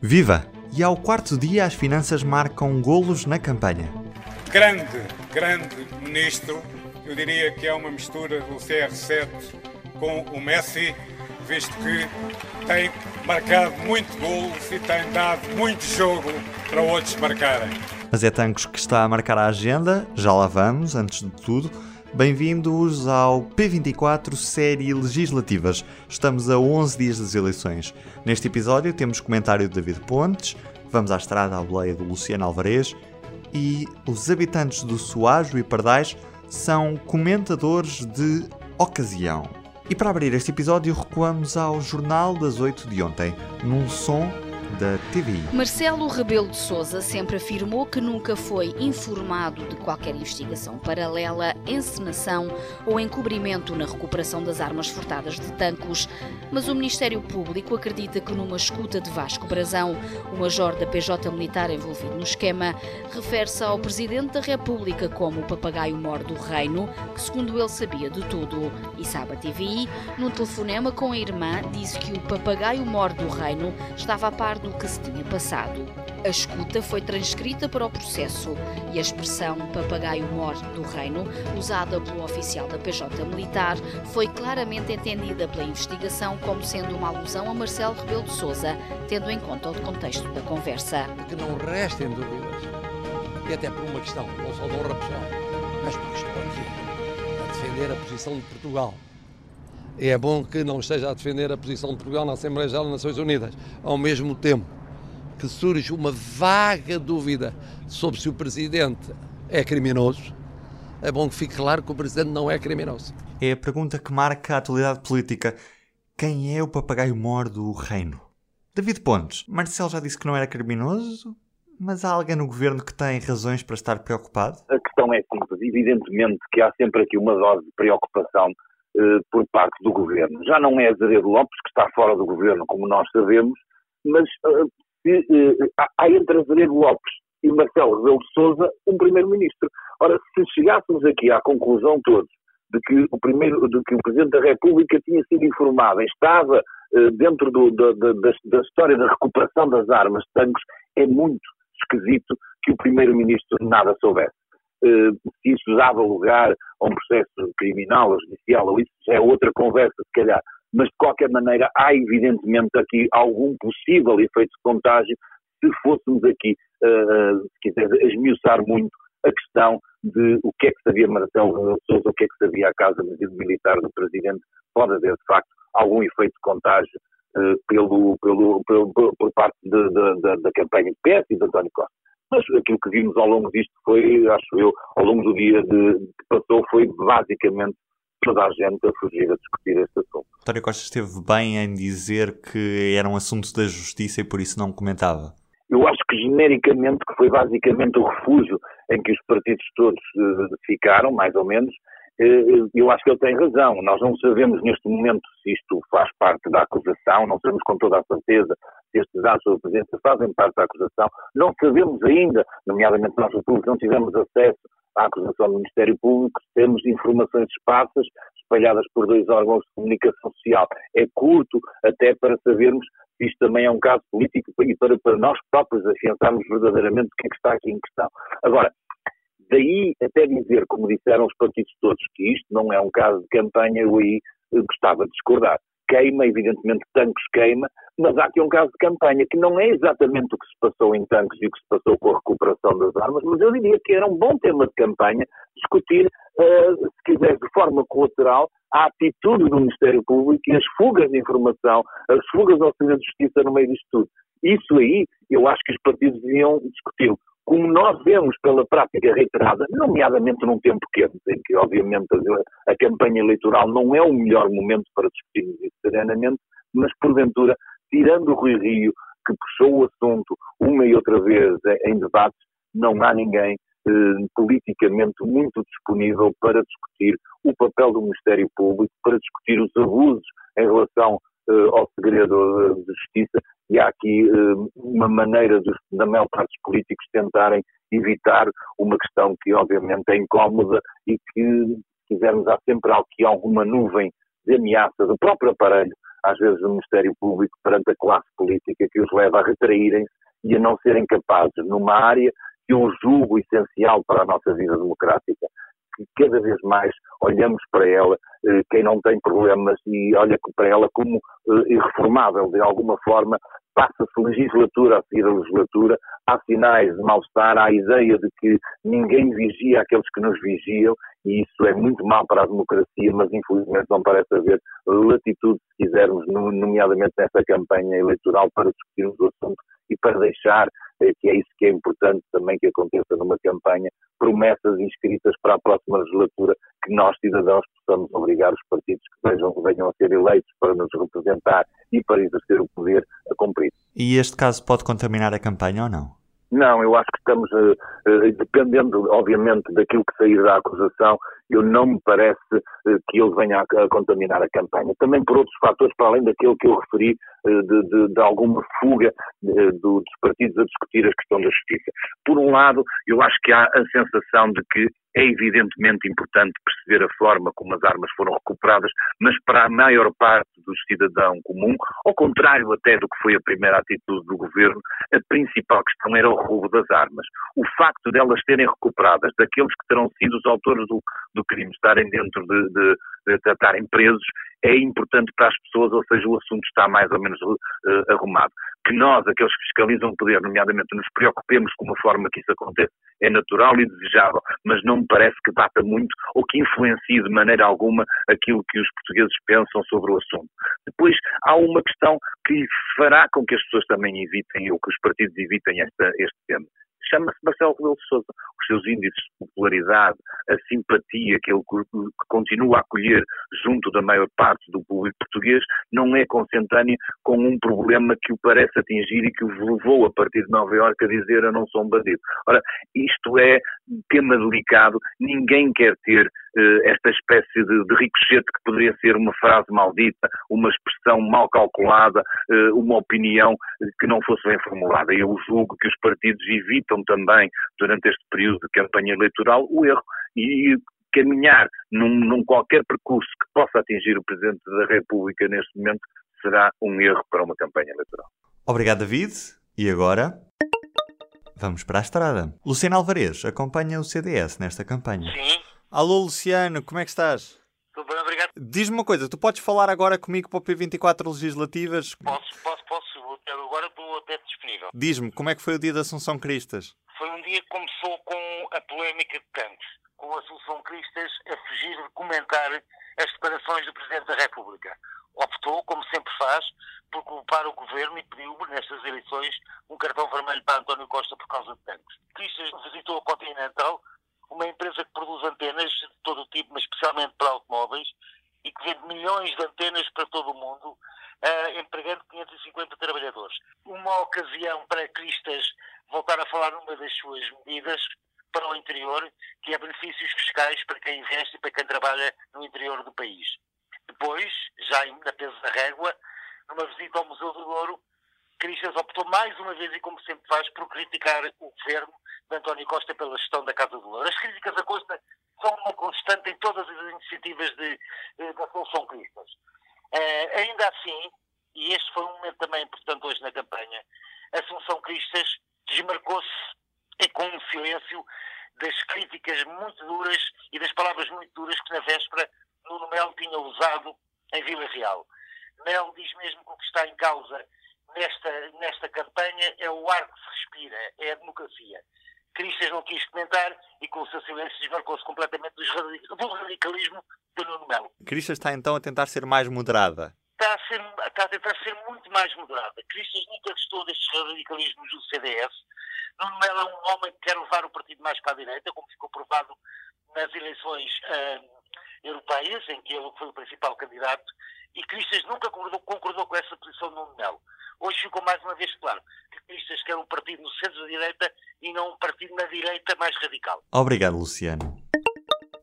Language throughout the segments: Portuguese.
Viva! E ao quarto dia as finanças marcam golos na campanha. Grande, grande ministro. Eu diria que é uma mistura do CR7 com o Messi, visto que tem marcado muito golos e tem dado muito jogo para outros marcarem. Mas é Tancos que está a marcar a agenda, já lá vamos, antes de tudo. Bem-vindos ao P24 Série Legislativas. Estamos a 11 dias das eleições. Neste episódio temos comentário de David Pontes, vamos à estrada à boleia do Luciano Alvarez e os habitantes do Soajo e Pardais são comentadores de ocasião. E para abrir este episódio recuamos ao Jornal das 8 de ontem, num som da TVI. Marcelo Rebelo de Sousa sempre afirmou que nunca foi informado de qualquer investigação paralela, encenação ou encobrimento na recuperação das armas furtadas de Tancos, mas o Ministério Público acredita que numa escuta de Vasco Brazão, o major da PJ militar envolvido no esquema, refere-se ao Presidente da República como o papagaio mor do reino, que segundo ele sabia de tudo. E sabe a TVI, num telefonema com a irmã, disse que o papagaio mor do reino estava a par do que se tinha passado. A escuta foi transcrita para o processo e a expressão papagaio mor do reino, usada pelo oficial da PJ militar, foi claramente entendida pela investigação como sendo uma alusão a Marcelo Rebelo de Sousa, tendo em conta o contexto da conversa. Que não restem dúvidas, e até por uma questão, não só de honra pessoal, mas estou aqui a defender a posição de Portugal é bom que não esteja a defender a posição de Portugal na Assembleia Geral das Nações Unidas. Ao mesmo tempo que surge uma vaga dúvida sobre se o Presidente é criminoso, é bom que fique claro que o Presidente não é criminoso. É a pergunta que marca a atualidade política. Quem é o papagaio mor do reino? David Pontes, Marcelo já disse que não era criminoso, mas há alguém no governo que tem razões para estar preocupado? A questão é simples. Evidentemente que há sempre aqui uma dose de preocupação por parte do governo. Já não é Azeredo Lopes, que está fora do governo, como nós sabemos, mas se, uh, há entre Azeredo Lopes e Marcelo Rebelo de Sousa um primeiro-ministro. Ora, se chegássemos aqui à conclusão todos de que o primeiro, de que o Presidente da República tinha sido informado, estava dentro do, da, da, da, história da recuperação das armas tanques, é muito esquisito que o Primeiro-Ministro nada soubesse. Eh, se isso dava lugar a um processo criminal ou judicial, ou isso é outra conversa, se calhar. Mas, de qualquer maneira, há evidentemente aqui algum possível efeito de contágio se fôssemos aqui, uh, se quiser, esmiuçar muito a questão de o que é que sabia Marcelo Souza, o que é que sabia a Casa Militar do Presidente, pode haver, de facto, algum efeito de contágio uh, pelo, pelo, pelo, por parte de, de, de, da campanha de PS e de António Costa. Mas aquilo que vimos ao longo disto foi, acho eu, ao longo do dia de, que passou, foi basicamente toda a gente a fugir a discutir este assunto. António Costa esteve bem em dizer que era um assunto da justiça e por isso não comentava. Eu acho que genericamente que foi basicamente o refúgio em que os partidos todos uh, ficaram, mais ou menos, eu acho que ele tem razão. Nós não sabemos neste momento se isto faz parte da acusação, não sabemos com toda a certeza se estes atos da presença fazem parte da acusação. Não sabemos ainda, nomeadamente nós o público, não tivemos acesso à acusação do Ministério Público, temos informações esparsas espalhadas por dois órgãos de comunicação social. É curto até para sabermos se isto também é um caso político e para, para nós próprios afiançarmos verdadeiramente o que é que está aqui em questão. Agora, daí até dizer, como disseram os partidos todos, que isto não é um caso de campanha, eu aí eh, gostava de discordar queima, evidentemente tanques queima, mas há aqui um caso de campanha que não é exatamente o que se passou em tanques e o que se passou com a recuperação das armas, mas eu diria que era um bom tema de campanha discutir, uh, se quiser, de forma colateral, a atitude do Ministério Público e as fugas de informação, as fugas ao Senhor de Justiça no meio disto tudo. Isso aí, eu acho que os partidos deviam discutir como nós vemos pela prática reiterada, nomeadamente num tempo quente, em que obviamente a, campanha eleitoral não é o melhor momento para discutirmos isso serenamente, mas porventura, tirando o Rui Rio, que puxou o assunto uma e outra vez em debates, não há ninguém eh, politicamente muito disponível para discutir o papel do Ministério Público, para discutir os abusos em relação ao segredo de justiça. E há aqui eh, uma maneira dos, da maior parte dos políticos tentarem evitar uma questão que obviamente é incómoda e que, se quisermos, há sempre aqui alguma nuvem de ameaça do próprio aparelho, às vezes do Ministério Público, perante a classe política, que os leva a retraírem-se e a não serem capazes, numa área que eu julgo essencial para a nossa vida democrática, que cada vez mais olhamos para ela, eh, quem não tem problemas, e olha para ela como eh, irreformável, de alguma forma, passa-se legislatura a seguir a legislatura, há sinais de mal-estar, há a ideia de que ninguém vigia aqueles que nos vigiam, e isso é muito mal para a democracia, mas infelizmente não parece haver latitude, se quisermos, nomeadamente nesta campanha eleitoral, para discutirmos o assunto e para deixar eh, que é isso que é importante também que aconteça numa campanha, promessas inscritas para a próxima legislatura, que nós, cidadãos, possamos obrigar os partidos que venham, venham a ser eleitos para nos representar e para exercer o poder a cumprir. E este caso pode contaminar a campanha ou não? Não, eu acho que estamos, uh, uh, dependendo, obviamente, daquilo que sair da acusação, eu não me parece uh, que ele venha a, contaminar a campanha. Também por outros fatores, para além daquele que eu referi, de, de, de, alguma fuga do, dos partidos a discutir a questão da justiça. Por um lado, eu acho que há a sensação de que é evidentemente importante perceber a forma como as armas foram recuperadas, mas para a maior parte do cidadão comum, ao contrário até do que foi a primeira atitude do governo, a principal questão era o roubo das armas. O facto de elas serem recuperadas, daqueles que terão sido os autores do, do crime estarem dentro de, de, de estarem presos, é importante para as pessoas, ou seja, o assunto está mais ou menos uh, arrumado. Que nós, aqueles que fiscalizam o poder, nomeadamente, nos preocupemos com a forma que isso acontece, é natural e desejável, mas não me parece que bata muito ou que influencie de maneira alguma aquilo que os portugueses pensam sobre o assunto. Depois, há uma questão que fará com que as pessoas também evitem, ou que os partidos evitem esta, este tema chama-se Marcelo Rebelo de Sousa. Os seus índices de popularidade, a simpatia que ele continua a acolher junto da maior parte do público português, não é consentânea com um problema que o parece atingir e que o levou a partir de Nova Iorque a dizer eu não sou um bandido. Ora, isto é tema delicado, ninguém quer ter esta espécie de, de ricochete que poderia ser uma frase maldita, uma expressão mal calculada, uh, uma opinião que não fosse bem formulada. Eu julgo que os partidos evitam também, durante este período de campanha eleitoral, o erro. E caminhar num, num, qualquer percurso que possa atingir o Presidente da República neste momento será um erro para uma campanha eleitoral. Obrigado, David. E agora? Vamos para a estrada. Luciano Alvarez acompanha o CDS nesta campanha. Sim. Alô, Luciano, como é que estás? Tudo bem, obrigado. Diz-me uma coisa, tu podes falar agora comigo para o P24 legislativas? Posso, posso, posso. Agora estou até disponível. Diz-me, como é que foi o dia da Assunção Cristas? Foi um dia que começou com a polémica de tanques, com a Assunção Cristas a fugir de comentar as declarações do Presidente da República. Optou, como sempre faz, por culpar o Governo e pediu, nestas eleições, um cartão vermelho para António Costa por causa de tanques. Cristas visitou a Continental, uma empresa que produz antenas de todo o tipo, mas especialmente para automóveis, e que vende milhões de antenas para todo o mundo, uh, empregando 550 trabalhadores. Uma ocasião para Cristas voltar a falar numa das suas medidas para o interior, que é benefícios fiscais para quem investe e para quem trabalha no interior do país. Depois, já na peso da régua, numa visita ao Museu do Ouro, Cristas optou mais uma vez, e como sempre faz, por criticar o governo de António Costa pela gestão da Casa do Ouro. As críticas a Costa são uma constante em todas as iniciativas de, de, da Solução Cristas. Uh, ainda assim, e este foi um momento também importante hoje na campanha, Assunção Cristas desmarcou-se e com um silêncio das críticas muito duras e das palavras muito duras que na véspera Nuno Melo tinha usado em Vila Real. Melo diz mesmo que o que está em causa nesta, nesta campanha é o ar que se respira, é a democracia. Cristas não quis comentar e com o seu silêncio desmarcou-se completamente do radicalismo de Nuno Melo. Cristas está então a tentar ser mais moderada. Está a, ser, está a tentar ser muito mais moderada. Cristas nunca gostou destes radicalismos do CDS. Nuno Melo é um homem que quer levar o partido mais para a direita, como ficou provado nas eleições uh, europeias, em que ele foi o principal candidato, e Cristas nunca concordou, concordou, com essa posição de Nuno Melo. Hoje ficou mais uma vez claro que Cristas quer um partido no centro da direita e não um partido na direita mais radical. Obrigado, Luciano.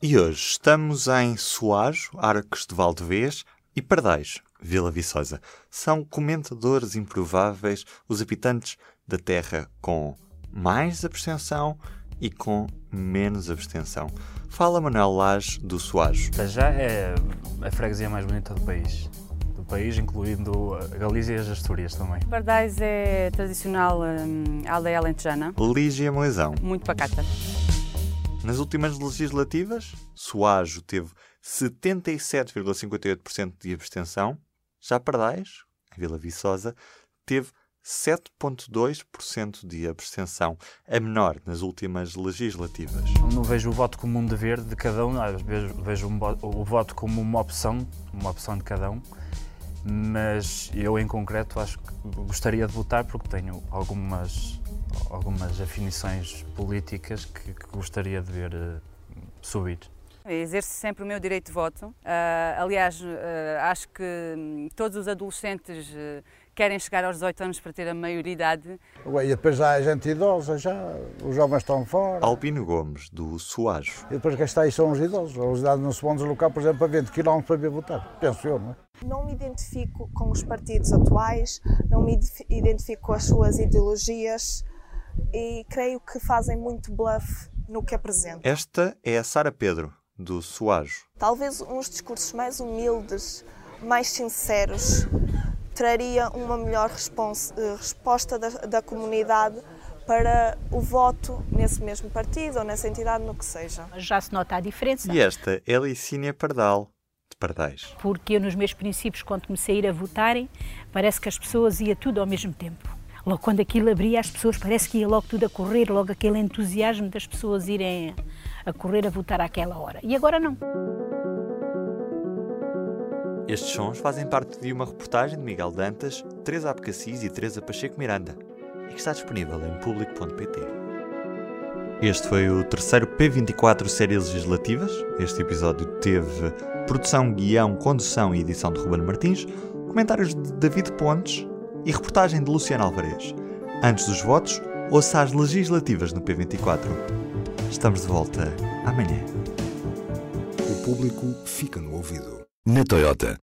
E hoje estamos em Soares, Arcos de Valdevez e Pardais, Vila Viçosa. São comentadores improváveis os habitantes da terra com mais abstenção e com menos abstenção. Fala Manuel Lage do Soares. Para já é a freguesia mais bonita do país. Do país, incluindo a Galícia e as Astúrias também. Pardais é tradicional hum, aldeia alentejana, Lígia Moisão. muito pacata. Nas últimas legislativas, Soajo teve 77,58% de abstenção. Já Pardais, em Vila Viçosa, teve 7,2% de abstenção, a menor nas últimas legislativas. Não vejo o voto como um dever de cada um, às vezes vejo um o voto como uma opção, uma opção de cada um, mas eu em concreto acho que gostaria de votar porque tenho algumas, algumas afinições políticas que, que gostaria de ver eh, subir. Exerço sempre o meu direito de voto. Ah, aliás, ah, acho que hum, todos os adolescentes eh, querem chegar aos 18 anos para ter a maioridade. Ué, E depois já há gente idosa, já, os jovens estão fora. Albino Gomes, do Soajo. E depois quem está aí são os idosos. Os idosos não se vão deslocar, por exemplo, a 20 km para vir votar. Penso eu, não é? Não me identifico com os partidos atuais, não me identifico com as suas ideologias e creio que fazem muito bluff no que apresentam. Esta é a Sara Pedro, do Soajo. Talvez uns discursos mais humildes, mais sinceros, traria uma melhor eh, resposta da, da comunidade para o voto nesse mesmo partido ou nessa entidade, no que seja. Já se nota a diferença, E esta é Licínia Pardal, de Pardais. porque eu nos meus princípios, quando comecei a ir a votarem, parece que as pessoas ia tudo ao mesmo tempo. Logo quando aquilo abria, as pessoas parece que ia logo tudo a correr, logo aquele entusiasmo das pessoas irem a correr a votar àquela hora. E agora não. Estes sons fazem parte de uma reportagem de Miguel Dantas, Teresa Abcacis e Teresa Pacheco Miranda e que está disponível em público.pt. Este foi o terceiro P24 Séries Legislativas. Este episódio teve produção, guião, condução e edição de Ruben Martins, comentários de David Pontes e reportagem de Luciano Alvarez. Antes dos votos, ouça as legislativas no P24. Estamos de volta amanhã. O público fica no ouvido. Na Toyota,